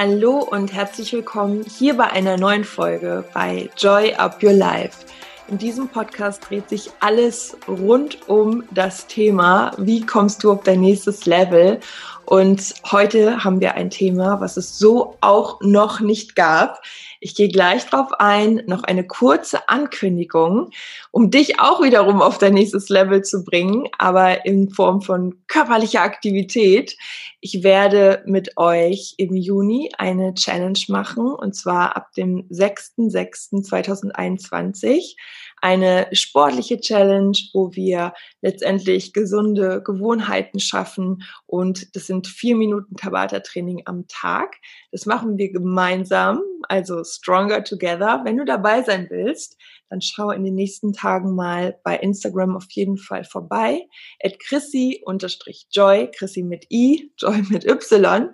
Hallo und herzlich willkommen hier bei einer neuen Folge bei Joy Up Your Life. In diesem Podcast dreht sich alles rund um das Thema, wie kommst du auf dein nächstes Level? Und heute haben wir ein Thema, was es so auch noch nicht gab. Ich gehe gleich drauf ein, noch eine kurze Ankündigung, um dich auch wiederum auf dein nächstes Level zu bringen, aber in Form von körperlicher Aktivität. Ich werde mit euch im Juni eine Challenge machen und zwar ab dem 6.6.2021 eine sportliche Challenge, wo wir letztendlich gesunde Gewohnheiten schaffen und das sind vier Minuten Tabata-Training am Tag. Das machen wir gemeinsam, also Stronger Together. Wenn du dabei sein willst, dann schau in den nächsten Tagen mal bei Instagram auf jeden Fall vorbei. At Chrissy-Joy, Chrissy mit I, Joy mit Y.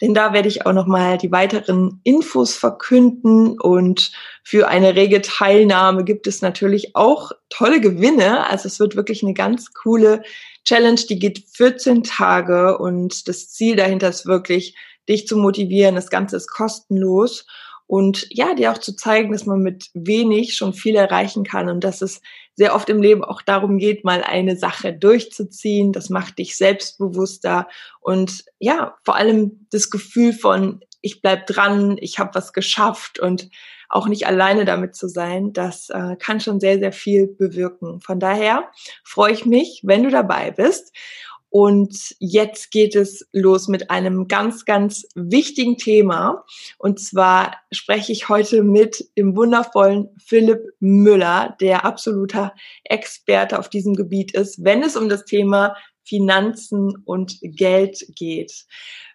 Denn da werde ich auch nochmal die weiteren Infos verkünden und für eine rege Teilnahme gibt es natürlich auch tolle Gewinne. Also es wird wirklich eine ganz coole Challenge, die geht 14 Tage und das Ziel dahinter ist wirklich, dich zu motivieren. Das Ganze ist kostenlos und ja, dir auch zu zeigen, dass man mit wenig schon viel erreichen kann und dass es sehr oft im Leben auch darum geht, mal eine Sache durchzuziehen. Das macht dich selbstbewusster und ja, vor allem das Gefühl von, ich bleib dran, ich habe was geschafft und auch nicht alleine damit zu sein, das äh, kann schon sehr, sehr viel bewirken. Von daher freue ich mich, wenn du dabei bist. Und jetzt geht es los mit einem ganz, ganz wichtigen Thema. Und zwar spreche ich heute mit dem wundervollen Philipp Müller, der absoluter Experte auf diesem Gebiet ist, wenn es um das Thema Finanzen und Geld geht.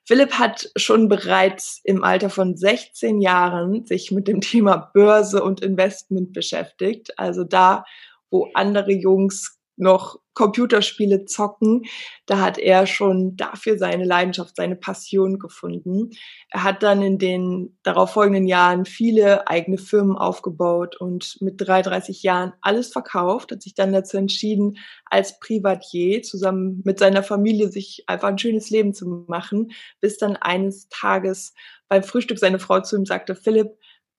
Philipp hat schon bereits im Alter von 16 Jahren sich mit dem Thema Börse und Investment beschäftigt. Also da, wo andere Jungs noch Computerspiele zocken. Da hat er schon dafür seine Leidenschaft, seine Passion gefunden. Er hat dann in den darauffolgenden Jahren viele eigene Firmen aufgebaut und mit 33 Jahren alles verkauft, hat sich dann dazu entschieden, als Privatier zusammen mit seiner Familie sich einfach ein schönes Leben zu machen, bis dann eines Tages beim Frühstück seine Frau zu ihm sagte, Philipp,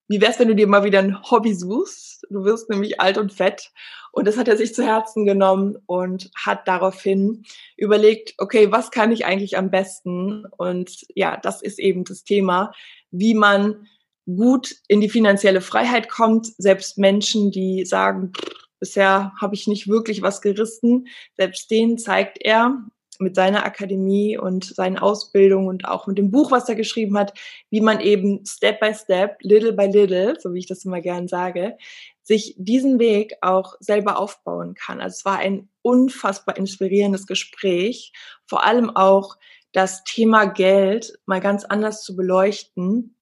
wie wär's, wenn du dir mal wieder ein Hobby suchst? Du wirst nämlich alt und fett. Und das hat er sich zu Herzen genommen und hat daraufhin überlegt, okay, was kann ich eigentlich am besten? Und ja, das ist eben das Thema, wie man gut in die finanzielle Freiheit kommt. Selbst Menschen, die sagen, bisher habe ich nicht wirklich was gerissen, selbst denen zeigt er, mit seiner Akademie und seinen Ausbildungen und auch mit dem Buch, was er geschrieben hat, wie man eben Step by Step, Little by Little, so wie ich das immer gern sage, sich diesen Weg auch selber aufbauen kann. Also es war ein unfassbar inspirierendes Gespräch, vor allem auch das Thema Geld mal ganz anders zu beleuchten,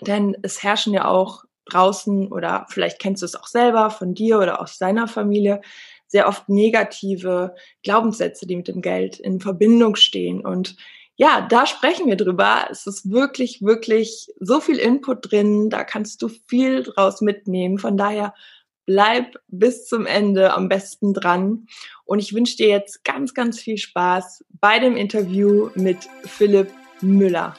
denn es herrschen ja auch draußen oder vielleicht kennst du es auch selber von dir oder aus deiner Familie, sehr oft negative Glaubenssätze, die mit dem Geld in Verbindung stehen. Und ja, da sprechen wir drüber. Es ist wirklich, wirklich so viel Input drin. Da kannst du viel draus mitnehmen. Von daher bleib bis zum Ende am besten dran. Und ich wünsche dir jetzt ganz, ganz viel Spaß bei dem Interview mit Philipp Müller.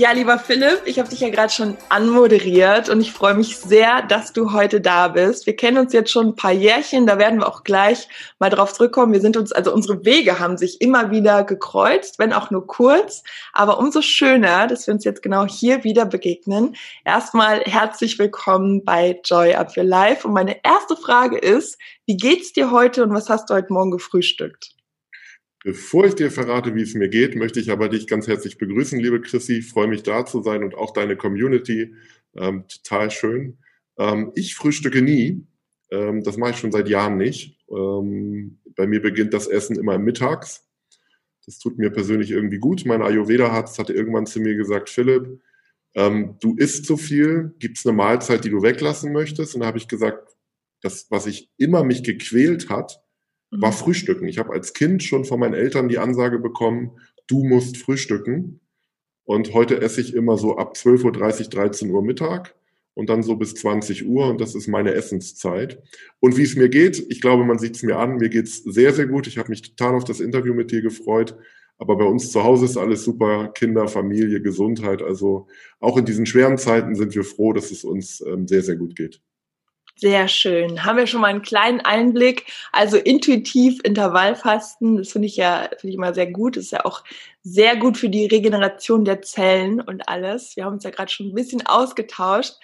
Ja, lieber Philipp, ich habe dich ja gerade schon anmoderiert und ich freue mich sehr, dass du heute da bist. Wir kennen uns jetzt schon ein paar Jährchen, da werden wir auch gleich mal drauf zurückkommen. Wir sind uns, also unsere Wege haben sich immer wieder gekreuzt, wenn auch nur kurz, aber umso schöner, dass wir uns jetzt genau hier wieder begegnen. Erstmal herzlich willkommen bei Joy Up Your Life und meine erste Frage ist, wie geht's dir heute und was hast du heute Morgen gefrühstückt? Bevor ich dir verrate, wie es mir geht, möchte ich aber dich ganz herzlich begrüßen, liebe Chrissy. Freue mich da zu sein und auch deine Community. Ähm, total schön. Ähm, ich frühstücke nie. Ähm, das mache ich schon seit Jahren nicht. Ähm, bei mir beginnt das Essen immer mittags. Das tut mir persönlich irgendwie gut. Mein Ayurveda-Arzt hatte irgendwann zu mir gesagt, Philipp, ähm, du isst zu viel, gibt es eine Mahlzeit, die du weglassen möchtest? Und da habe ich gesagt, das, was ich immer mich gequält hat, war mhm. Frühstücken. Ich habe als Kind schon von meinen Eltern die Ansage bekommen, du musst frühstücken. Und heute esse ich immer so ab 12.30 Uhr, 13 Uhr Mittag. und dann so bis 20 Uhr und das ist meine Essenszeit. Und wie es mir geht, ich glaube, man sieht es mir an, mir geht's sehr, sehr gut. Ich habe mich total auf das Interview mit dir gefreut. Aber bei uns zu Hause ist alles super, Kinder, Familie, Gesundheit. Also auch in diesen schweren Zeiten sind wir froh, dass es uns ähm, sehr, sehr gut geht. Sehr schön. Haben wir schon mal einen kleinen Einblick. Also intuitiv Intervallfasten, das finde ich ja finde ich immer sehr gut. Das ist ja auch sehr gut für die Regeneration der Zellen und alles. Wir haben uns ja gerade schon ein bisschen ausgetauscht.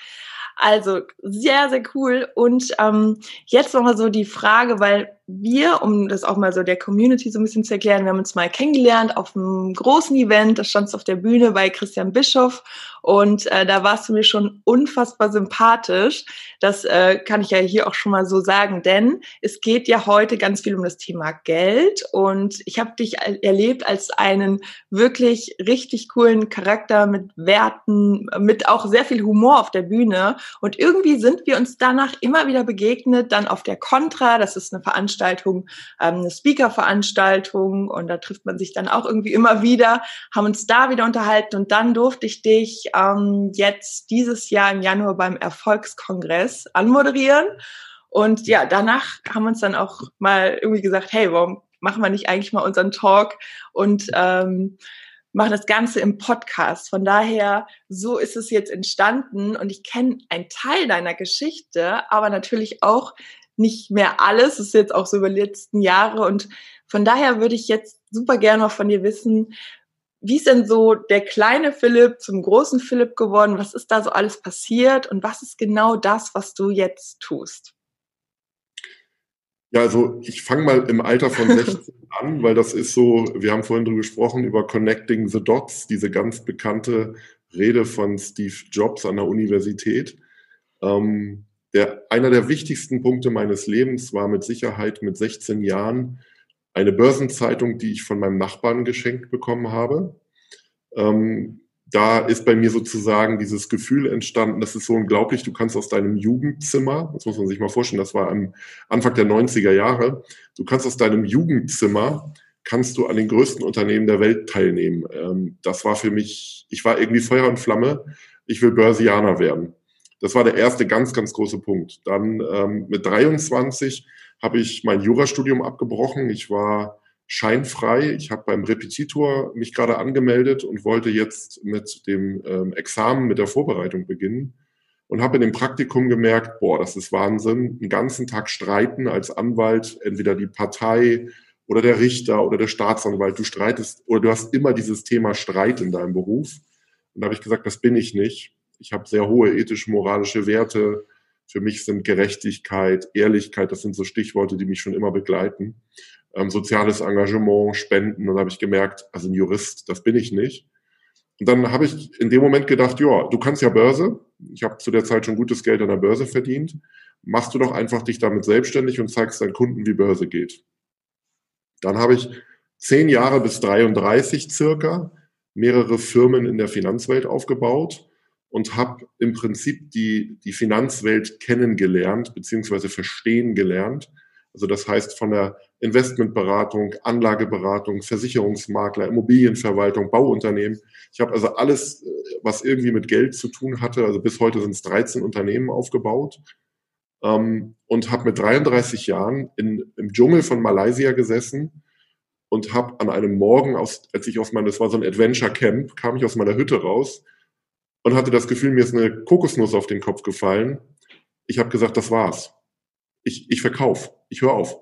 Also sehr, sehr cool. Und ähm, jetzt nochmal so die Frage, weil wir, um das auch mal so der Community so ein bisschen zu erklären, wir haben uns mal kennengelernt auf einem großen Event, da standst du auf der Bühne bei Christian Bischoff und äh, da warst du mir schon unfassbar sympathisch. Das äh, kann ich ja hier auch schon mal so sagen, denn es geht ja heute ganz viel um das Thema Geld und ich habe dich erlebt als einen wirklich richtig coolen Charakter mit Werten, mit auch sehr viel Humor auf der Bühne und irgendwie sind wir uns danach immer wieder begegnet, dann auf der Contra, das ist eine Veranstaltung, Veranstaltung, ähm, eine Speaker-Veranstaltung und da trifft man sich dann auch irgendwie immer wieder, haben uns da wieder unterhalten und dann durfte ich dich ähm, jetzt dieses Jahr im Januar beim Erfolgskongress anmoderieren. Und ja, danach haben wir uns dann auch mal irgendwie gesagt, hey, warum machen wir nicht eigentlich mal unseren Talk und ähm, machen das Ganze im Podcast. Von daher, so ist es jetzt entstanden und ich kenne einen Teil deiner Geschichte, aber natürlich auch nicht mehr alles. Das ist jetzt auch so über die letzten Jahre. Und von daher würde ich jetzt super gerne noch von dir wissen, wie ist denn so der kleine Philipp zum großen Philipp geworden? Was ist da so alles passiert? Und was ist genau das, was du jetzt tust? Ja, also ich fange mal im Alter von 16 an, weil das ist so, wir haben vorhin drüber gesprochen, über Connecting the Dots, diese ganz bekannte Rede von Steve Jobs an der Universität. Ähm, der, einer der wichtigsten Punkte meines Lebens war mit Sicherheit mit 16 Jahren eine Börsenzeitung, die ich von meinem Nachbarn geschenkt bekommen habe. Ähm, da ist bei mir sozusagen dieses Gefühl entstanden, das ist so unglaublich, du kannst aus deinem Jugendzimmer, das muss man sich mal vorstellen, das war am Anfang der 90er Jahre, du kannst aus deinem Jugendzimmer, kannst du an den größten Unternehmen der Welt teilnehmen. Ähm, das war für mich, ich war irgendwie Feuer und Flamme, ich will Börsianer werden. Das war der erste ganz, ganz große Punkt. Dann ähm, mit 23 habe ich mein Jurastudium abgebrochen. Ich war scheinfrei. Ich habe beim Repetitor mich gerade angemeldet und wollte jetzt mit dem ähm, Examen, mit der Vorbereitung beginnen und habe in dem Praktikum gemerkt, boah, das ist Wahnsinn, einen ganzen Tag streiten als Anwalt, entweder die Partei oder der Richter oder der Staatsanwalt, du streitest oder du hast immer dieses Thema Streit in deinem Beruf. Und da habe ich gesagt, das bin ich nicht ich habe sehr hohe ethisch-moralische Werte. Für mich sind Gerechtigkeit, Ehrlichkeit, das sind so Stichworte, die mich schon immer begleiten. Ähm, soziales Engagement, Spenden. Und da habe ich gemerkt, also ein Jurist, das bin ich nicht. Und dann habe ich in dem Moment gedacht, ja, du kannst ja Börse. Ich habe zu der Zeit schon gutes Geld an der Börse verdient. Machst du doch einfach dich damit selbstständig und zeigst deinen Kunden, wie Börse geht. Dann habe ich zehn Jahre bis 33 circa mehrere Firmen in der Finanzwelt aufgebaut und habe im Prinzip die, die Finanzwelt kennengelernt beziehungsweise verstehen gelernt. Also das heißt von der Investmentberatung, Anlageberatung, Versicherungsmakler, Immobilienverwaltung, Bauunternehmen. Ich habe also alles, was irgendwie mit Geld zu tun hatte, also bis heute sind es 13 Unternehmen aufgebaut ähm, und habe mit 33 Jahren in, im Dschungel von Malaysia gesessen und habe an einem Morgen, aus, als ich aus meinem, das war so ein Adventure Camp, kam ich aus meiner Hütte raus und hatte das Gefühl, mir ist eine Kokosnuss auf den Kopf gefallen. Ich habe gesagt, das war's. Ich, ich verkauf, ich höre auf.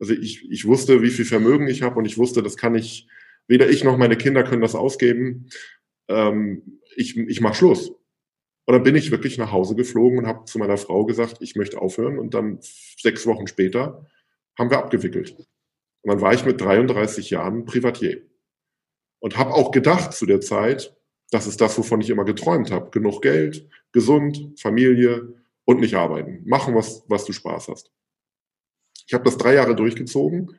Also ich, ich wusste, wie viel Vermögen ich habe und ich wusste, das kann ich, weder ich noch meine Kinder können das ausgeben. Ähm, ich ich mache Schluss. Und dann bin ich wirklich nach Hause geflogen und habe zu meiner Frau gesagt, ich möchte aufhören. Und dann sechs Wochen später haben wir abgewickelt. Und dann war ich mit 33 Jahren Privatier. Und habe auch gedacht zu der Zeit, das ist das, wovon ich immer geträumt habe. Genug Geld, gesund, Familie und nicht arbeiten. Machen, was, was du Spaß hast. Ich habe das drei Jahre durchgezogen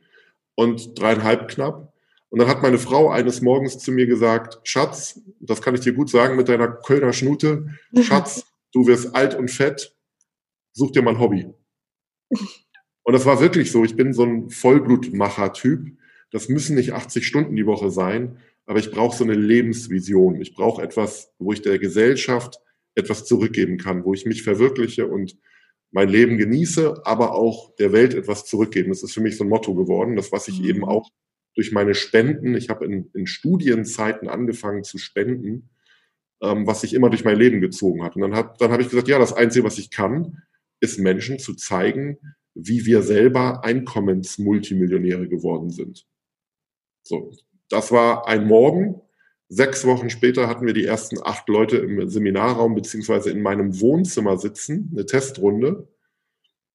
und dreieinhalb knapp. Und dann hat meine Frau eines Morgens zu mir gesagt, Schatz, das kann ich dir gut sagen mit deiner Kölner Schnute, Schatz, du wirst alt und fett, such dir mal ein Hobby. Und das war wirklich so. Ich bin so ein Vollblutmacher-Typ. Das müssen nicht 80 Stunden die Woche sein, aber ich brauche so eine Lebensvision. Ich brauche etwas, wo ich der Gesellschaft etwas zurückgeben kann, wo ich mich verwirkliche und mein Leben genieße, aber auch der Welt etwas zurückgeben. Das ist für mich so ein Motto geworden, das was ich mhm. eben auch durch meine Spenden, ich habe in, in Studienzeiten angefangen zu spenden, ähm, was sich immer durch mein Leben gezogen hat. Und dann, hat, dann habe ich gesagt, ja, das Einzige, was ich kann, ist Menschen zu zeigen, wie wir selber Einkommensmultimillionäre geworden sind. So, das war ein Morgen. Sechs Wochen später hatten wir die ersten acht Leute im Seminarraum beziehungsweise in meinem Wohnzimmer sitzen, eine Testrunde.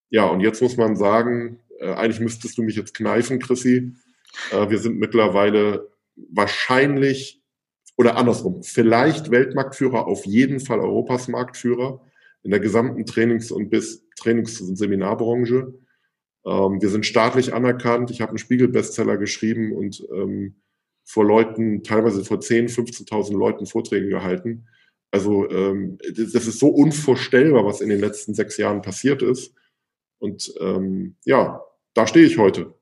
Ja, und jetzt muss man sagen, äh, eigentlich müsstest du mich jetzt kneifen, Chrissy. Äh, wir sind mittlerweile wahrscheinlich oder andersrum, vielleicht Weltmarktführer, auf jeden Fall Europas Marktführer in der gesamten Trainings- und bis Trainings- und Seminarbranche. Ähm, wir sind staatlich anerkannt. Ich habe einen Spiegel-Bestseller geschrieben und ähm, vor Leuten, teilweise vor 10, 15.000 Leuten Vorträge gehalten. Also ähm, das ist so unvorstellbar, was in den letzten sechs Jahren passiert ist. Und ähm, ja, da stehe ich heute.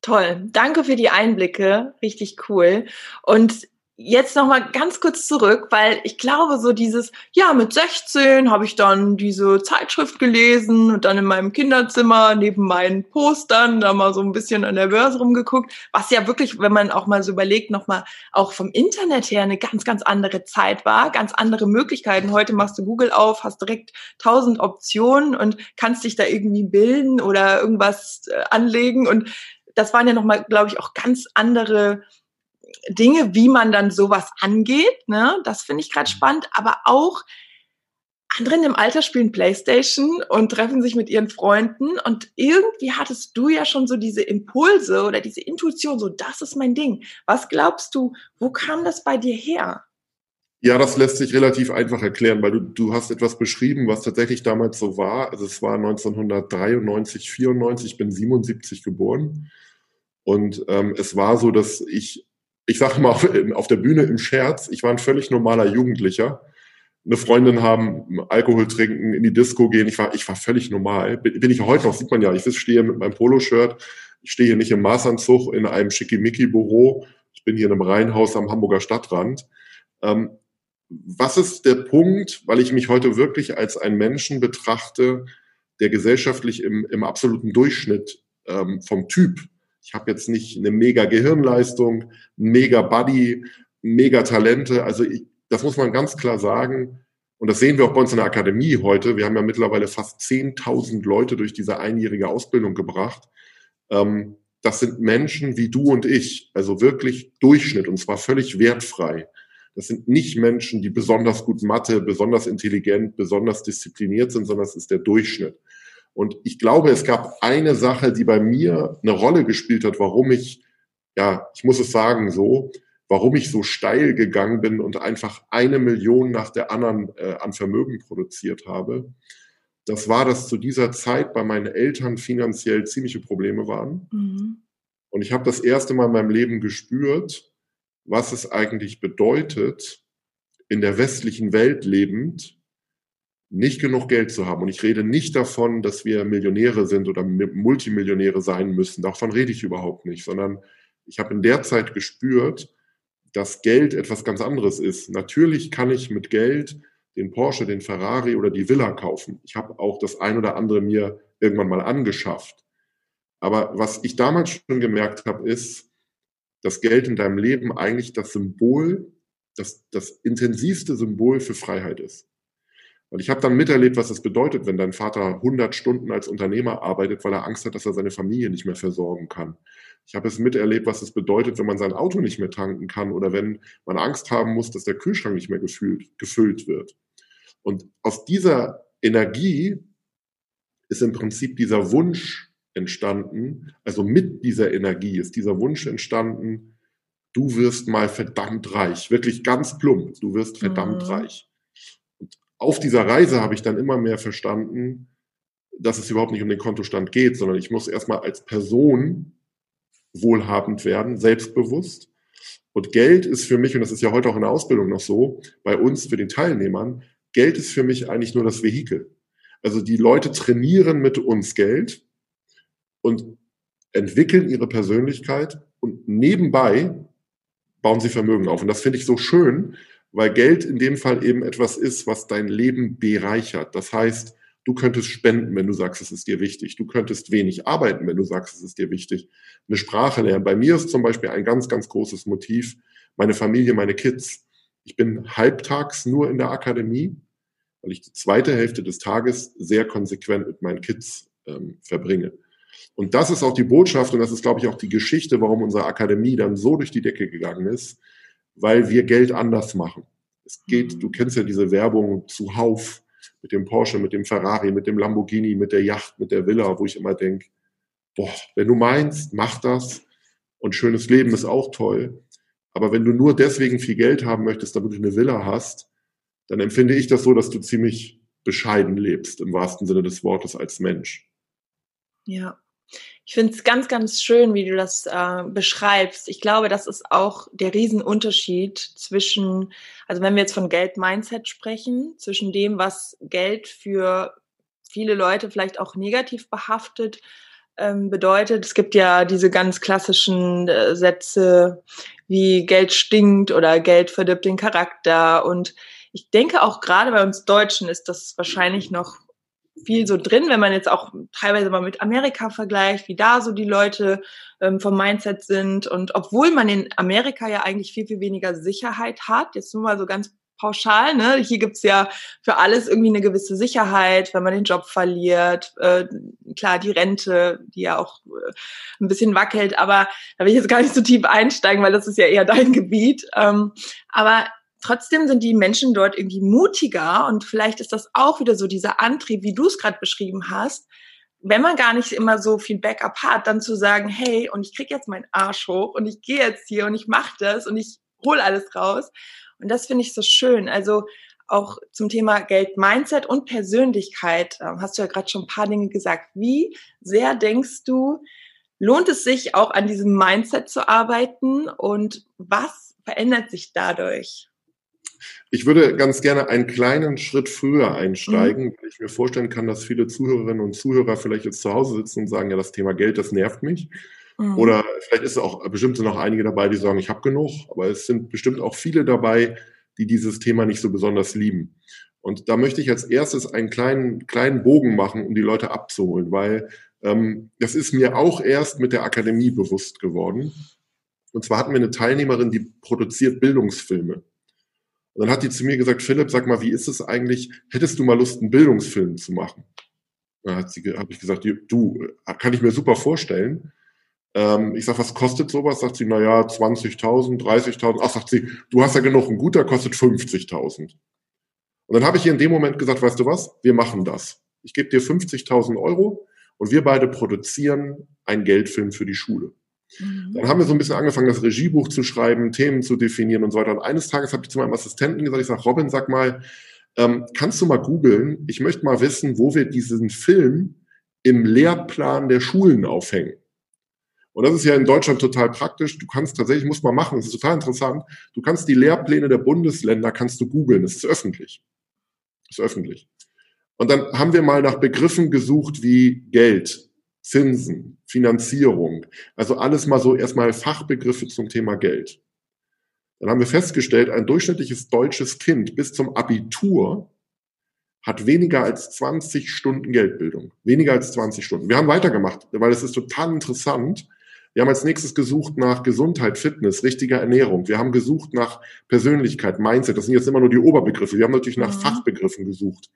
Toll, danke für die Einblicke, richtig cool. Und jetzt noch mal ganz kurz zurück, weil ich glaube, so dieses, ja, mit 16 habe ich dann diese Zeitschrift gelesen und dann in meinem Kinderzimmer neben meinen Postern da mal so ein bisschen an der Börse rumgeguckt, was ja wirklich, wenn man auch mal so überlegt, noch mal auch vom Internet her eine ganz, ganz andere Zeit war, ganz andere Möglichkeiten. Heute machst du Google auf, hast direkt tausend Optionen und kannst dich da irgendwie bilden oder irgendwas äh, anlegen und das waren ja noch mal, glaube ich, auch ganz andere Dinge, wie man dann sowas angeht. Ne? Das finde ich gerade spannend. Aber auch andere im Alter spielen Playstation und treffen sich mit ihren Freunden. Und irgendwie hattest du ja schon so diese Impulse oder diese Intuition, so das ist mein Ding. Was glaubst du, wo kam das bei dir her? Ja, das lässt sich relativ einfach erklären, weil du, du hast etwas beschrieben, was tatsächlich damals so war. Also es war 1993, 94, ich bin 77 geboren. Und ähm, es war so, dass ich ich sage mal auf, der Bühne im Scherz, ich war ein völlig normaler Jugendlicher. Eine Freundin haben, Alkohol trinken, in die Disco gehen. Ich war, ich war völlig normal. Bin, bin ich heute noch, sieht man ja. Ich stehe mit meinem Poloshirt. Ich stehe hier nicht im Maßanzug in einem Schickimicki-Büro. Ich bin hier in einem Reihenhaus am Hamburger Stadtrand. Ähm, was ist der Punkt, weil ich mich heute wirklich als einen Menschen betrachte, der gesellschaftlich im, im absoluten Durchschnitt ähm, vom Typ ich habe jetzt nicht eine mega Gehirnleistung, mega Body, mega Talente. Also ich, das muss man ganz klar sagen. Und das sehen wir auch bei uns in der Akademie heute. Wir haben ja mittlerweile fast 10.000 Leute durch diese einjährige Ausbildung gebracht. Ähm, das sind Menschen wie du und ich, also wirklich Durchschnitt und zwar völlig wertfrei. Das sind nicht Menschen, die besonders gut Mathe, besonders intelligent, besonders diszipliniert sind, sondern es ist der Durchschnitt. Und ich glaube, es gab eine Sache, die bei mir eine Rolle gespielt hat, warum ich, ja, ich muss es sagen so, warum ich so steil gegangen bin und einfach eine Million nach der anderen äh, an Vermögen produziert habe. Das war, dass zu dieser Zeit bei meinen Eltern finanziell ziemliche Probleme waren. Mhm. Und ich habe das erste Mal in meinem Leben gespürt, was es eigentlich bedeutet, in der westlichen Welt lebend, nicht genug Geld zu haben. Und ich rede nicht davon, dass wir Millionäre sind oder Multimillionäre sein müssen. Davon rede ich überhaupt nicht, sondern ich habe in der Zeit gespürt, dass Geld etwas ganz anderes ist. Natürlich kann ich mit Geld den Porsche, den Ferrari oder die Villa kaufen. Ich habe auch das ein oder andere mir irgendwann mal angeschafft. Aber was ich damals schon gemerkt habe, ist, dass Geld in deinem Leben eigentlich das Symbol, das, das intensivste Symbol für Freiheit ist. Und ich habe dann miterlebt, was es bedeutet, wenn dein Vater 100 Stunden als Unternehmer arbeitet, weil er Angst hat, dass er seine Familie nicht mehr versorgen kann. Ich habe es miterlebt, was es bedeutet, wenn man sein Auto nicht mehr tanken kann oder wenn man Angst haben muss, dass der Kühlschrank nicht mehr gefüllt, gefüllt wird. Und aus dieser Energie ist im Prinzip dieser Wunsch entstanden, also mit dieser Energie ist dieser Wunsch entstanden, du wirst mal verdammt reich, wirklich ganz plump, du wirst verdammt mhm. reich auf dieser Reise habe ich dann immer mehr verstanden, dass es überhaupt nicht um den Kontostand geht, sondern ich muss erstmal als Person wohlhabend werden, selbstbewusst. Und Geld ist für mich, und das ist ja heute auch in der Ausbildung noch so, bei uns, für den Teilnehmern, Geld ist für mich eigentlich nur das Vehikel. Also die Leute trainieren mit uns Geld und entwickeln ihre Persönlichkeit und nebenbei bauen sie Vermögen auf. Und das finde ich so schön, weil Geld in dem Fall eben etwas ist, was dein Leben bereichert. Das heißt, du könntest spenden, wenn du sagst, es ist dir wichtig. Du könntest wenig arbeiten, wenn du sagst, es ist dir wichtig. Eine Sprache lernen. Bei mir ist zum Beispiel ein ganz, ganz großes Motiv meine Familie, meine Kids. Ich bin halbtags nur in der Akademie, weil ich die zweite Hälfte des Tages sehr konsequent mit meinen Kids ähm, verbringe. Und das ist auch die Botschaft und das ist, glaube ich, auch die Geschichte, warum unsere Akademie dann so durch die Decke gegangen ist, weil wir Geld anders machen. Es geht, du kennst ja diese Werbung zuhauf mit dem Porsche, mit dem Ferrari, mit dem Lamborghini, mit der Yacht, mit der Villa, wo ich immer denke, boah, wenn du meinst, mach das und schönes Leben ist auch toll. Aber wenn du nur deswegen viel Geld haben möchtest, damit du eine Villa hast, dann empfinde ich das so, dass du ziemlich bescheiden lebst, im wahrsten Sinne des Wortes als Mensch. Ja, ich finde es ganz, ganz schön, wie du das äh, beschreibst. Ich glaube, das ist auch der Riesenunterschied zwischen, also wenn wir jetzt von Geld-Mindset sprechen, zwischen dem, was Geld für viele Leute vielleicht auch negativ behaftet ähm, bedeutet. Es gibt ja diese ganz klassischen äh, Sätze wie Geld stinkt oder Geld verdirbt den Charakter. Und ich denke auch gerade bei uns Deutschen ist das wahrscheinlich noch viel so drin, wenn man jetzt auch teilweise mal mit Amerika vergleicht, wie da so die Leute ähm, vom Mindset sind. Und obwohl man in Amerika ja eigentlich viel, viel weniger Sicherheit hat, jetzt nur mal so ganz pauschal, ne? Hier gibt's ja für alles irgendwie eine gewisse Sicherheit, wenn man den Job verliert. Äh, klar, die Rente, die ja auch äh, ein bisschen wackelt, aber da will ich jetzt gar nicht so tief einsteigen, weil das ist ja eher dein Gebiet. Ähm, aber trotzdem sind die Menschen dort irgendwie mutiger und vielleicht ist das auch wieder so dieser Antrieb, wie du es gerade beschrieben hast, wenn man gar nicht immer so viel Backup hat, dann zu sagen, hey, und ich krieg jetzt meinen Arsch hoch und ich gehe jetzt hier und ich mache das und ich hole alles raus. Und das finde ich so schön. Also auch zum Thema Geld, Mindset und Persönlichkeit ähm, hast du ja gerade schon ein paar Dinge gesagt. Wie sehr denkst du, lohnt es sich auch an diesem Mindset zu arbeiten und was verändert sich dadurch? Ich würde ganz gerne einen kleinen Schritt früher einsteigen, mhm. weil ich mir vorstellen kann, dass viele Zuhörerinnen und Zuhörer vielleicht jetzt zu Hause sitzen und sagen, ja, das Thema Geld, das nervt mich. Mhm. Oder vielleicht ist auch bestimmt sind noch einige dabei, die sagen, ich habe genug, aber es sind bestimmt auch viele dabei, die dieses Thema nicht so besonders lieben. Und da möchte ich als erstes einen kleinen, kleinen Bogen machen, um die Leute abzuholen, weil ähm, das ist mir auch erst mit der Akademie bewusst geworden. Und zwar hatten wir eine Teilnehmerin, die produziert Bildungsfilme. Und dann hat die zu mir gesagt, Philipp, sag mal, wie ist es eigentlich? Hättest du mal Lust, einen Bildungsfilm zu machen? Dann hat sie, habe ich gesagt, du, kann ich mir super vorstellen. Ähm, ich sag, was kostet sowas? Sagt sie, na ja, 20.000, 30.000. Ach, sagt sie, du hast ja genug, ein guter kostet 50.000. Und dann habe ich ihr in dem Moment gesagt, weißt du was? Wir machen das. Ich gebe dir 50.000 Euro und wir beide produzieren einen Geldfilm für die Schule. Mhm. Dann haben wir so ein bisschen angefangen, das Regiebuch zu schreiben, Themen zu definieren und so weiter. Und eines Tages habe ich zu meinem Assistenten gesagt, ich sage, Robin, sag mal, ähm, kannst du mal googeln? Ich möchte mal wissen, wo wir diesen Film im Lehrplan der Schulen aufhängen. Und das ist ja in Deutschland total praktisch. Du kannst tatsächlich, muss man machen, das ist total interessant. Du kannst die Lehrpläne der Bundesländer, kannst du googeln. Das ist öffentlich. Das ist öffentlich. Und dann haben wir mal nach Begriffen gesucht wie Geld, Zinsen, Finanzierung. Also alles mal so erstmal Fachbegriffe zum Thema Geld. Dann haben wir festgestellt, ein durchschnittliches deutsches Kind bis zum Abitur hat weniger als 20 Stunden Geldbildung. Weniger als 20 Stunden. Wir haben weitergemacht, weil es ist total interessant. Wir haben als nächstes gesucht nach Gesundheit, Fitness, richtiger Ernährung. Wir haben gesucht nach Persönlichkeit, Mindset. Das sind jetzt immer nur die Oberbegriffe. Wir haben natürlich nach mhm. Fachbegriffen gesucht.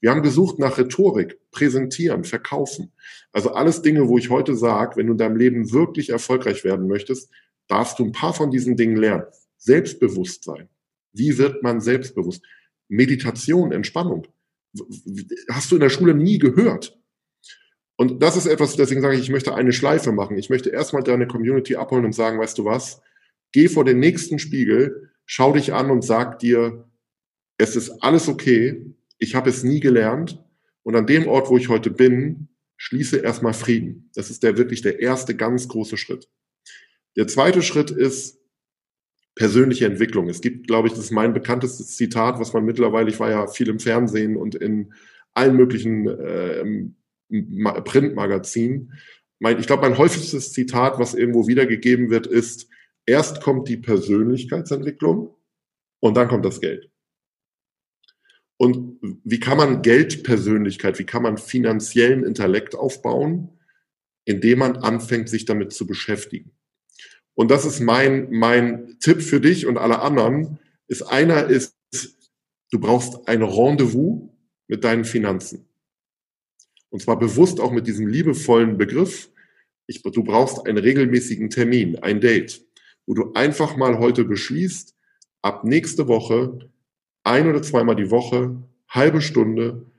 Wir haben gesucht nach Rhetorik, Präsentieren, Verkaufen. Also alles Dinge, wo ich heute sage, wenn du in deinem Leben wirklich erfolgreich werden möchtest, darfst du ein paar von diesen Dingen lernen. Selbstbewusstsein. Wie wird man selbstbewusst? Meditation, Entspannung. Hast du in der Schule nie gehört. Und das ist etwas, deswegen sage ich, ich möchte eine Schleife machen. Ich möchte erstmal deine Community abholen und sagen, weißt du was? Geh vor den nächsten Spiegel, schau dich an und sag dir, es ist alles okay, ich habe es nie gelernt und an dem Ort, wo ich heute bin, schließe erstmal Frieden. Das ist der wirklich der erste ganz große Schritt. Der zweite Schritt ist persönliche Entwicklung. Es gibt, glaube ich, das ist mein bekanntestes Zitat, was man mittlerweile, ich war ja viel im Fernsehen und in allen möglichen äh, Printmagazinen. Mein, ich glaube, mein häufigstes Zitat, was irgendwo wiedergegeben wird, ist, erst kommt die Persönlichkeitsentwicklung Und dann kommt das Geld. Und wie kann man Geldpersönlichkeit, wie kann man finanziellen Intellekt aufbauen, indem man anfängt, sich damit zu beschäftigen? Und das ist mein, mein Tipp für dich und alle anderen. Ist einer ist, du brauchst ein Rendezvous mit deinen Finanzen. Und zwar bewusst auch mit diesem liebevollen Begriff. Ich, du brauchst einen regelmäßigen Termin, ein Date, wo du einfach mal heute beschließt, ab nächste Woche ein oder zweimal die Woche, halbe Stunde,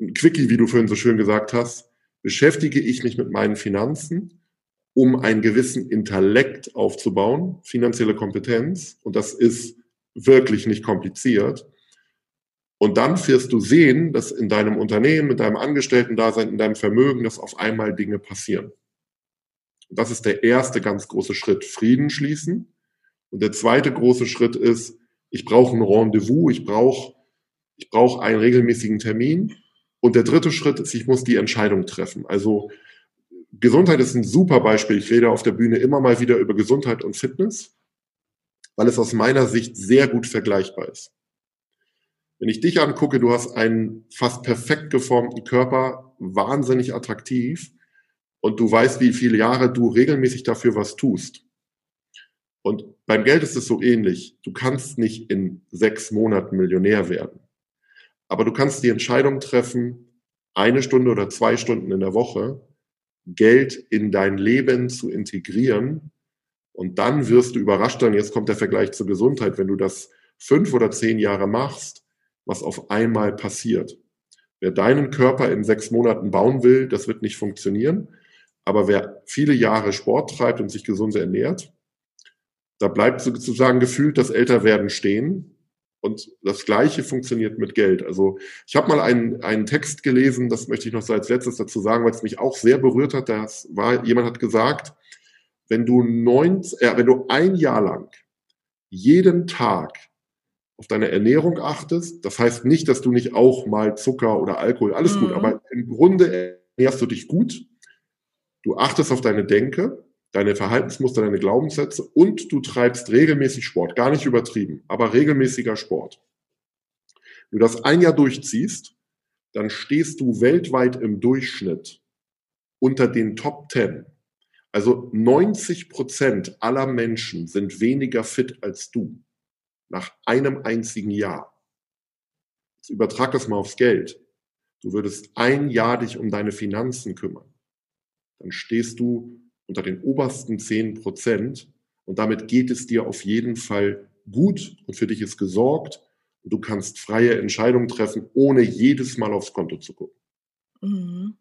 ein Quickie, wie du vorhin so schön gesagt hast, beschäftige ich mich mit meinen Finanzen, um einen gewissen Intellekt aufzubauen, finanzielle Kompetenz. Und das ist wirklich nicht kompliziert. Und dann wirst du sehen, dass in deinem Unternehmen, in deinem Angestellten-Dasein, in deinem Vermögen, dass auf einmal Dinge passieren. Und das ist der erste ganz große Schritt. Frieden schließen. Und der zweite große Schritt ist, ich brauche ein Rendezvous, ich brauche ich brauche einen regelmäßigen Termin. Und der dritte Schritt ist, ich muss die Entscheidung treffen. Also Gesundheit ist ein super Beispiel. Ich rede auf der Bühne immer mal wieder über Gesundheit und Fitness, weil es aus meiner Sicht sehr gut vergleichbar ist. Wenn ich dich angucke, du hast einen fast perfekt geformten Körper, wahnsinnig attraktiv und du weißt, wie viele Jahre du regelmäßig dafür was tust. Und beim Geld ist es so ähnlich. Du kannst nicht in sechs Monaten Millionär werden. Aber du kannst die Entscheidung treffen, eine Stunde oder zwei Stunden in der Woche Geld in dein Leben zu integrieren. Und dann wirst du überrascht sein, jetzt kommt der Vergleich zur Gesundheit, wenn du das fünf oder zehn Jahre machst, was auf einmal passiert. Wer deinen Körper in sechs Monaten bauen will, das wird nicht funktionieren. Aber wer viele Jahre Sport treibt und sich gesund ernährt, da bleibt sozusagen gefühlt das Älterwerden stehen. Und das Gleiche funktioniert mit Geld. Also ich habe mal einen, einen Text gelesen, das möchte ich noch so als letztes dazu sagen, weil es mich auch sehr berührt hat. Das war, jemand hat gesagt, wenn du, neun, äh, wenn du ein Jahr lang jeden Tag auf deine Ernährung achtest, das heißt nicht, dass du nicht auch mal Zucker oder Alkohol, alles mhm. gut, aber im Grunde ernährst du dich gut. Du achtest auf deine Denke, deine Verhaltensmuster, deine Glaubenssätze und du treibst regelmäßig Sport. Gar nicht übertrieben, aber regelmäßiger Sport. Wenn du das ein Jahr durchziehst, dann stehst du weltweit im Durchschnitt unter den Top 10. Also 90 Prozent aller Menschen sind weniger fit als du. Nach einem einzigen Jahr. Jetzt übertrag das mal aufs Geld. Du würdest ein Jahr dich um deine Finanzen kümmern. Dann stehst du unter den obersten zehn Prozent. Und damit geht es dir auf jeden Fall gut und für dich ist gesorgt. Und du kannst freie Entscheidungen treffen, ohne jedes Mal aufs Konto zu gucken. Mhm.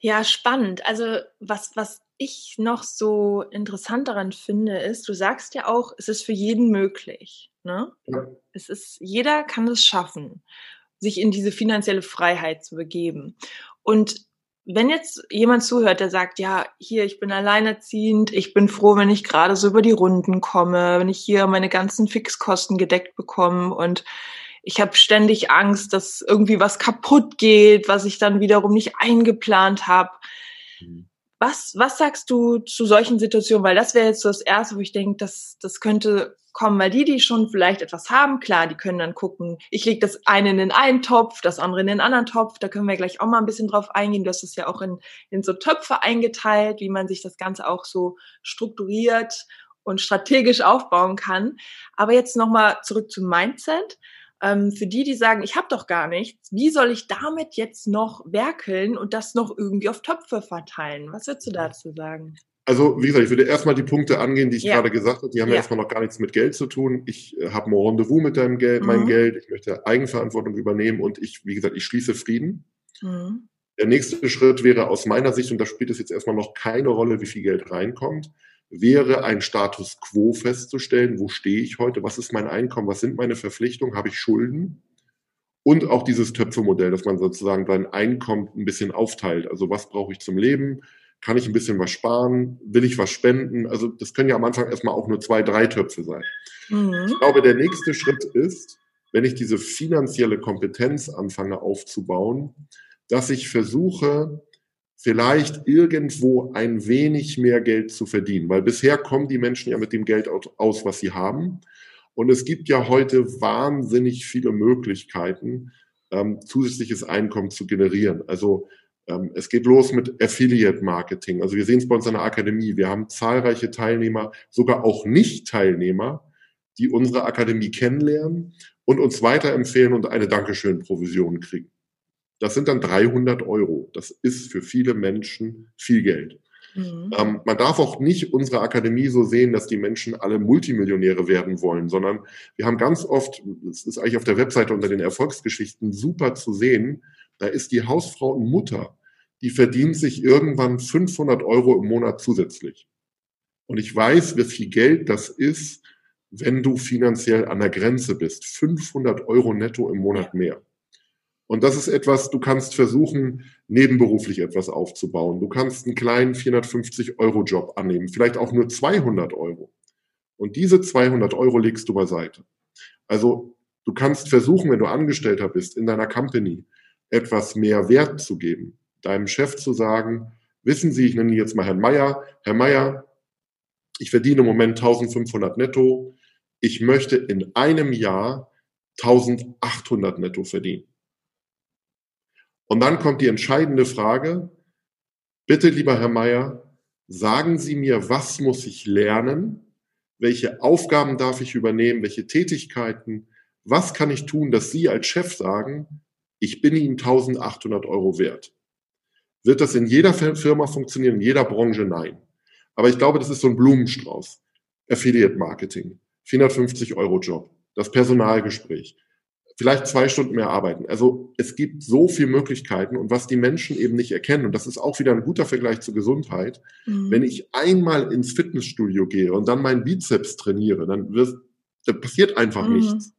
Ja, spannend. Also was, was ich noch so interessant daran finde, ist, du sagst ja auch, es ist für jeden möglich. Ne? Ja. Es ist, jeder kann es schaffen, sich in diese finanzielle Freiheit zu begeben. Und wenn jetzt jemand zuhört, der sagt, ja, hier, ich bin alleinerziehend, ich bin froh, wenn ich gerade so über die Runden komme, wenn ich hier meine ganzen Fixkosten gedeckt bekomme und ich habe ständig Angst, dass irgendwie was kaputt geht, was ich dann wiederum nicht eingeplant habe. Mhm. Was, was sagst du zu solchen Situationen? Weil das wäre jetzt so das Erste, wo ich denke, das, das könnte kommen, weil die, die schon vielleicht etwas haben, klar, die können dann gucken, ich lege das eine in den einen Topf, das andere in den anderen Topf, da können wir gleich auch mal ein bisschen drauf eingehen. Du hast es ja auch in, in so Töpfe eingeteilt, wie man sich das Ganze auch so strukturiert und strategisch aufbauen kann. Aber jetzt nochmal zurück zum Mindset. Ähm, für die, die sagen, ich habe doch gar nichts, wie soll ich damit jetzt noch werkeln und das noch irgendwie auf Töpfe verteilen? Was würdest du dazu sagen? Also, wie gesagt, ich würde erstmal die Punkte angehen, die ich ja. gerade gesagt habe. Die haben ja. ja erstmal noch gar nichts mit Geld zu tun. Ich äh, habe ein Rendezvous mit deinem Geld, mhm. meinem Geld. Ich möchte Eigenverantwortung übernehmen und ich, wie gesagt, ich schließe Frieden. Mhm. Der nächste Schritt wäre aus meiner Sicht, und da spielt es jetzt erstmal noch keine Rolle, wie viel Geld reinkommt, wäre ein Status quo festzustellen. Wo stehe ich heute? Was ist mein Einkommen? Was sind meine Verpflichtungen? Habe ich Schulden? Und auch dieses Töpfe-Modell, dass man sozusagen sein Einkommen ein bisschen aufteilt. Also was brauche ich zum Leben? Kann ich ein bisschen was sparen? Will ich was spenden? Also das können ja am Anfang erstmal auch nur zwei, drei Töpfe sein. Mhm. Ich glaube, der nächste Schritt ist, wenn ich diese finanzielle Kompetenz anfange aufzubauen, dass ich versuche, vielleicht irgendwo ein wenig mehr Geld zu verdienen. Weil bisher kommen die Menschen ja mit dem Geld aus, was sie haben. Und es gibt ja heute wahnsinnig viele Möglichkeiten, ähm, zusätzliches Einkommen zu generieren. Also ähm, es geht los mit Affiliate Marketing. Also wir sehen es bei uns an der Akademie. Wir haben zahlreiche Teilnehmer, sogar auch Nicht-Teilnehmer, die unsere Akademie kennenlernen und uns weiterempfehlen und eine Dankeschön-Provision kriegen. Das sind dann 300 Euro. Das ist für viele Menschen viel Geld. Mhm. Ähm, man darf auch nicht unsere Akademie so sehen, dass die Menschen alle Multimillionäre werden wollen, sondern wir haben ganz oft, das ist eigentlich auf der Webseite unter den Erfolgsgeschichten super zu sehen, da ist die Hausfrau und Mutter, die verdient sich irgendwann 500 Euro im Monat zusätzlich. Und ich weiß, wie viel Geld das ist, wenn du finanziell an der Grenze bist. 500 Euro netto im Monat mehr. Und das ist etwas, du kannst versuchen, nebenberuflich etwas aufzubauen. Du kannst einen kleinen 450 Euro Job annehmen, vielleicht auch nur 200 Euro. Und diese 200 Euro legst du beiseite. Also du kannst versuchen, wenn du Angestellter bist in deiner Company, etwas mehr Wert zu geben, deinem Chef zu sagen, wissen Sie, ich nenne jetzt mal Herrn Meier, Herr Meier, ich verdiene im Moment 1500 netto, ich möchte in einem Jahr 1800 netto verdienen. Und dann kommt die entscheidende Frage, bitte lieber Herr Meier, sagen Sie mir, was muss ich lernen? Welche Aufgaben darf ich übernehmen? Welche Tätigkeiten? Was kann ich tun, dass Sie als Chef sagen, ich bin Ihnen 1800 Euro wert. Wird das in jeder Firma funktionieren, in jeder Branche? Nein. Aber ich glaube, das ist so ein Blumenstrauß. Affiliate Marketing, 450 Euro Job, das Personalgespräch, vielleicht zwei Stunden mehr arbeiten. Also es gibt so viele Möglichkeiten und was die Menschen eben nicht erkennen, und das ist auch wieder ein guter Vergleich zur Gesundheit, mhm. wenn ich einmal ins Fitnessstudio gehe und dann meinen Bizeps trainiere, dann, wird, dann passiert einfach mhm. nichts.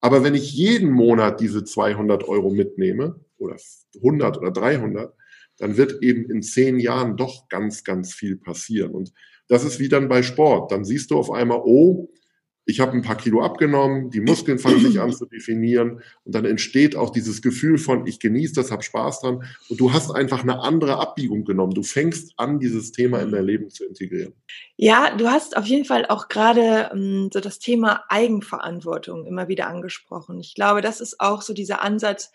Aber wenn ich jeden Monat diese 200 Euro mitnehme oder 100 oder 300, dann wird eben in zehn Jahren doch ganz, ganz viel passieren. Und das ist wie dann bei Sport. Dann siehst du auf einmal, oh, ich habe ein paar Kilo abgenommen, die Muskeln fangen sich an zu definieren und dann entsteht auch dieses Gefühl von, ich genieße das, habe Spaß dran und du hast einfach eine andere Abbiegung genommen. Du fängst an, dieses Thema in dein Leben zu integrieren. Ja, du hast auf jeden Fall auch gerade ähm, so das Thema Eigenverantwortung immer wieder angesprochen. Ich glaube, das ist auch so dieser Ansatz,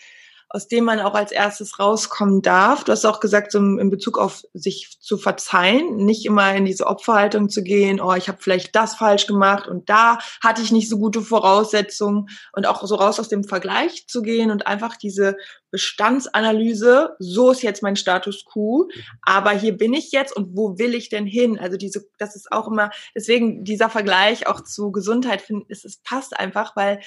aus dem man auch als erstes rauskommen darf. Du hast auch gesagt, so in Bezug auf sich zu verzeihen, nicht immer in diese Opferhaltung zu gehen, oh, ich habe vielleicht das falsch gemacht und da hatte ich nicht so gute Voraussetzungen und auch so raus aus dem Vergleich zu gehen und einfach diese Bestandsanalyse, so ist jetzt mein Status quo, aber hier bin ich jetzt und wo will ich denn hin? Also diese, das ist auch immer, deswegen dieser Vergleich auch zu Gesundheit, finde es, es passt einfach, weil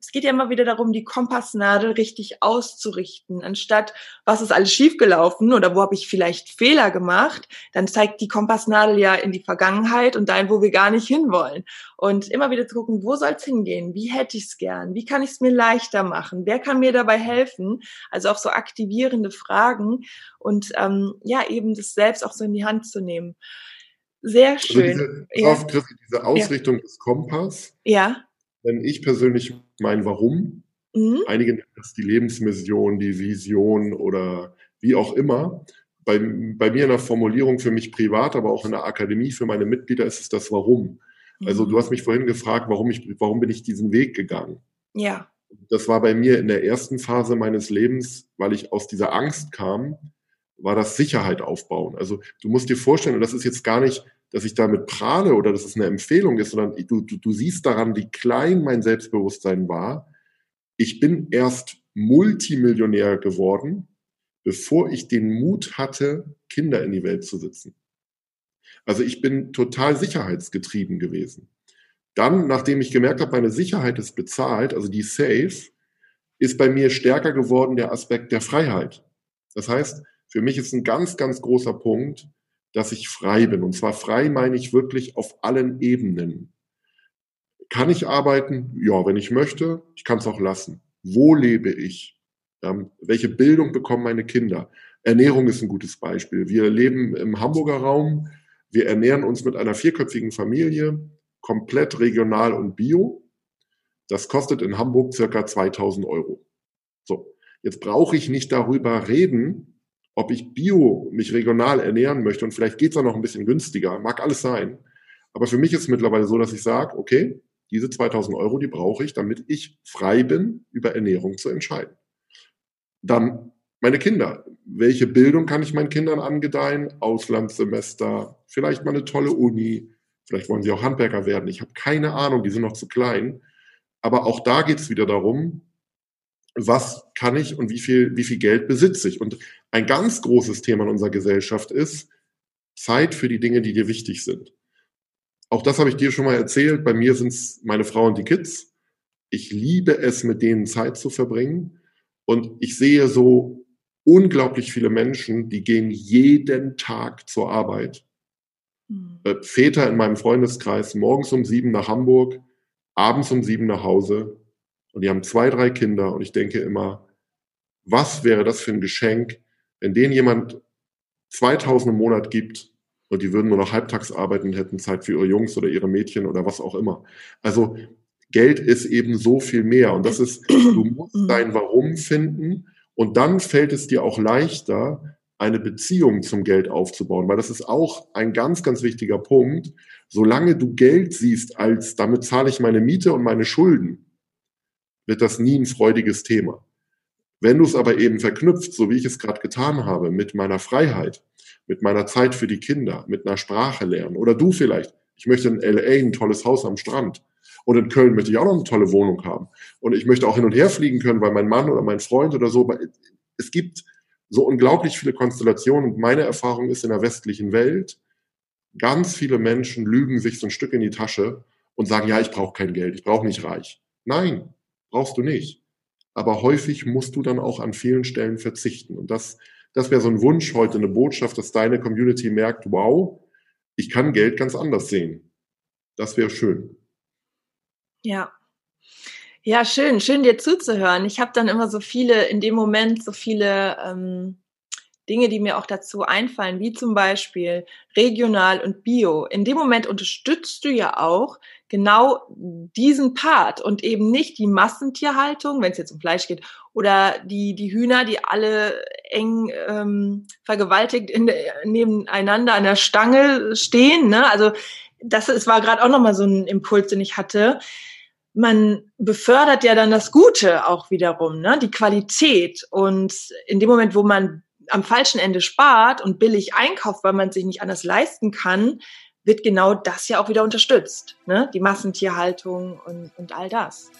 es geht ja immer wieder darum, die Kompassnadel richtig auszurichten. Anstatt, was ist alles schiefgelaufen oder wo habe ich vielleicht Fehler gemacht, dann zeigt die Kompassnadel ja in die Vergangenheit und dahin, wo wir gar nicht hinwollen. Und immer wieder zu gucken, wo soll es hingehen? Wie hätte ich es gern? Wie kann ich es mir leichter machen? Wer kann mir dabei helfen? Also auch so aktivierende Fragen und ähm, ja, eben das selbst auch so in die Hand zu nehmen. Sehr schön. Also diese, ja. auf, diese Ausrichtung ja. des Kompass. Ja ich persönlich mein Warum, mhm. einige nennen das die Lebensmission, die Vision oder wie auch immer. Bei, bei mir in der Formulierung für mich privat, aber auch in der Akademie für meine Mitglieder ist es das Warum. Also du mhm. hast mich vorhin gefragt, warum ich, warum bin ich diesen Weg gegangen? Ja. Das war bei mir in der ersten Phase meines Lebens, weil ich aus dieser Angst kam, war das Sicherheit aufbauen. Also du musst dir vorstellen, und das ist jetzt gar nicht dass ich damit prahle oder dass es eine Empfehlung ist, sondern du, du, du siehst daran, wie klein mein Selbstbewusstsein war. Ich bin erst Multimillionär geworden, bevor ich den Mut hatte, Kinder in die Welt zu setzen. Also ich bin total sicherheitsgetrieben gewesen. Dann, nachdem ich gemerkt habe, meine Sicherheit ist bezahlt, also die Safe, ist bei mir stärker geworden der Aspekt der Freiheit. Das heißt, für mich ist ein ganz, ganz großer Punkt, dass ich frei bin. Und zwar frei meine ich wirklich auf allen Ebenen. Kann ich arbeiten? Ja, wenn ich möchte. Ich kann es auch lassen. Wo lebe ich? Ähm, welche Bildung bekommen meine Kinder? Ernährung ist ein gutes Beispiel. Wir leben im Hamburger Raum. Wir ernähren uns mit einer vierköpfigen Familie, komplett regional und bio. Das kostet in Hamburg circa 2000 Euro. So. Jetzt brauche ich nicht darüber reden, ob ich bio mich regional ernähren möchte und vielleicht geht es auch noch ein bisschen günstiger, mag alles sein. Aber für mich ist es mittlerweile so, dass ich sage, okay, diese 2000 Euro, die brauche ich, damit ich frei bin, über Ernährung zu entscheiden. Dann meine Kinder. Welche Bildung kann ich meinen Kindern angedeihen? Auslandssemester, vielleicht mal eine tolle Uni, vielleicht wollen sie auch Handwerker werden. Ich habe keine Ahnung, die sind noch zu klein. Aber auch da geht es wieder darum, was kann ich und wie viel, wie viel Geld besitze ich. Und ein ganz großes Thema in unserer Gesellschaft ist Zeit für die Dinge, die dir wichtig sind. Auch das habe ich dir schon mal erzählt. Bei mir sind es meine Frau und die Kids. Ich liebe es, mit denen Zeit zu verbringen. Und ich sehe so unglaublich viele Menschen, die gehen jeden Tag zur Arbeit. Mhm. Väter in meinem Freundeskreis morgens um sieben nach Hamburg, abends um sieben nach Hause. Und die haben zwei, drei Kinder. Und ich denke immer, was wäre das für ein Geschenk, wenn denen jemand 2000 im Monat gibt und die würden nur noch halbtags arbeiten und hätten Zeit für ihre Jungs oder ihre Mädchen oder was auch immer. Also Geld ist eben so viel mehr und das ist, du musst mhm. dein Warum finden und dann fällt es dir auch leichter, eine Beziehung zum Geld aufzubauen, weil das ist auch ein ganz, ganz wichtiger Punkt. Solange du Geld siehst als, damit zahle ich meine Miete und meine Schulden, wird das nie ein freudiges Thema. Wenn du es aber eben verknüpft, so wie ich es gerade getan habe, mit meiner Freiheit, mit meiner Zeit für die Kinder, mit einer Sprache lernen oder du vielleicht, ich möchte in LA ein tolles Haus am Strand und in Köln möchte ich auch noch eine tolle Wohnung haben und ich möchte auch hin und her fliegen können, weil mein Mann oder mein Freund oder so, es gibt so unglaublich viele Konstellationen und meine Erfahrung ist in der westlichen Welt, ganz viele Menschen lügen sich so ein Stück in die Tasche und sagen, ja, ich brauche kein Geld, ich brauche nicht reich. Nein, brauchst du nicht aber häufig musst du dann auch an vielen Stellen verzichten. Und das, das wäre so ein Wunsch heute, eine Botschaft, dass deine Community merkt, wow, ich kann Geld ganz anders sehen. Das wäre schön. Ja. Ja, schön, schön dir zuzuhören. Ich habe dann immer so viele, in dem Moment so viele ähm, Dinge, die mir auch dazu einfallen, wie zum Beispiel regional und bio. In dem Moment unterstützt du ja auch genau diesen Part und eben nicht die Massentierhaltung, wenn es jetzt um Fleisch geht, oder die, die Hühner, die alle eng ähm, vergewaltigt in, nebeneinander an der Stange stehen. Ne? Also das es war gerade auch nochmal so ein Impuls, den ich hatte. Man befördert ja dann das Gute auch wiederum, ne? die Qualität. Und in dem Moment, wo man am falschen Ende spart und billig einkauft, weil man sich nicht anders leisten kann, wird genau das ja auch wieder unterstützt. Ne? Die Massentierhaltung und, und all das.